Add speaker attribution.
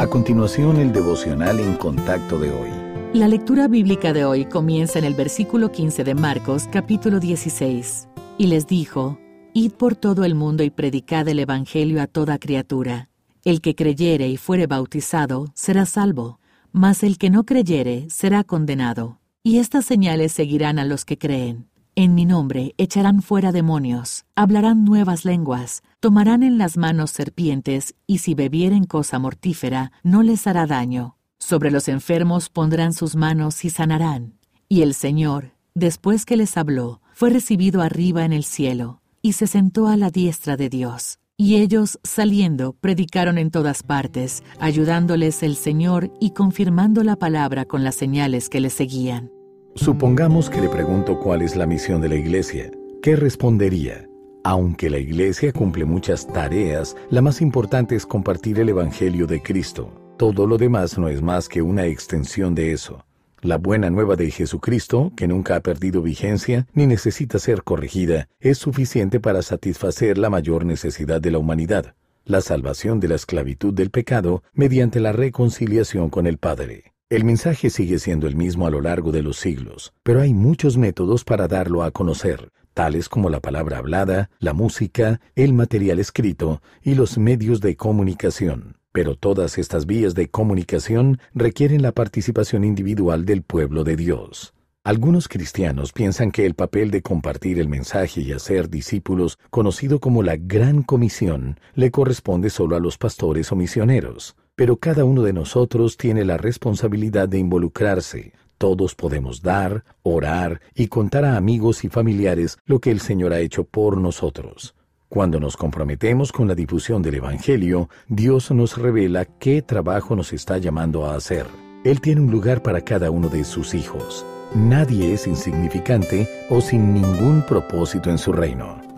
Speaker 1: A continuación, el devocional en contacto de hoy.
Speaker 2: La lectura bíblica de hoy comienza en el versículo 15 de Marcos, capítulo 16. Y les dijo, Id por todo el mundo y predicad el Evangelio a toda criatura. El que creyere y fuere bautizado será salvo, mas el que no creyere será condenado. Y estas señales seguirán a los que creen. En mi nombre echarán fuera demonios, hablarán nuevas lenguas, tomarán en las manos serpientes, y si bebieren cosa mortífera, no les hará daño. Sobre los enfermos pondrán sus manos y sanarán. Y el Señor, después que les habló, fue recibido arriba en el cielo, y se sentó a la diestra de Dios. Y ellos, saliendo, predicaron en todas partes, ayudándoles el Señor y confirmando la palabra con las señales que les seguían.
Speaker 1: Supongamos que le pregunto cuál es la misión de la iglesia. ¿Qué respondería? Aunque la iglesia cumple muchas tareas, la más importante es compartir el Evangelio de Cristo. Todo lo demás no es más que una extensión de eso. La buena nueva de Jesucristo, que nunca ha perdido vigencia ni necesita ser corregida, es suficiente para satisfacer la mayor necesidad de la humanidad, la salvación de la esclavitud del pecado mediante la reconciliación con el Padre. El mensaje sigue siendo el mismo a lo largo de los siglos, pero hay muchos métodos para darlo a conocer, tales como la palabra hablada, la música, el material escrito y los medios de comunicación. Pero todas estas vías de comunicación requieren la participación individual del pueblo de Dios. Algunos cristianos piensan que el papel de compartir el mensaje y hacer discípulos, conocido como la Gran Comisión, le corresponde solo a los pastores o misioneros pero cada uno de nosotros tiene la responsabilidad de involucrarse. Todos podemos dar, orar y contar a amigos y familiares lo que el Señor ha hecho por nosotros. Cuando nos comprometemos con la difusión del Evangelio, Dios nos revela qué trabajo nos está llamando a hacer. Él tiene un lugar para cada uno de sus hijos. Nadie es insignificante o sin ningún propósito en su reino.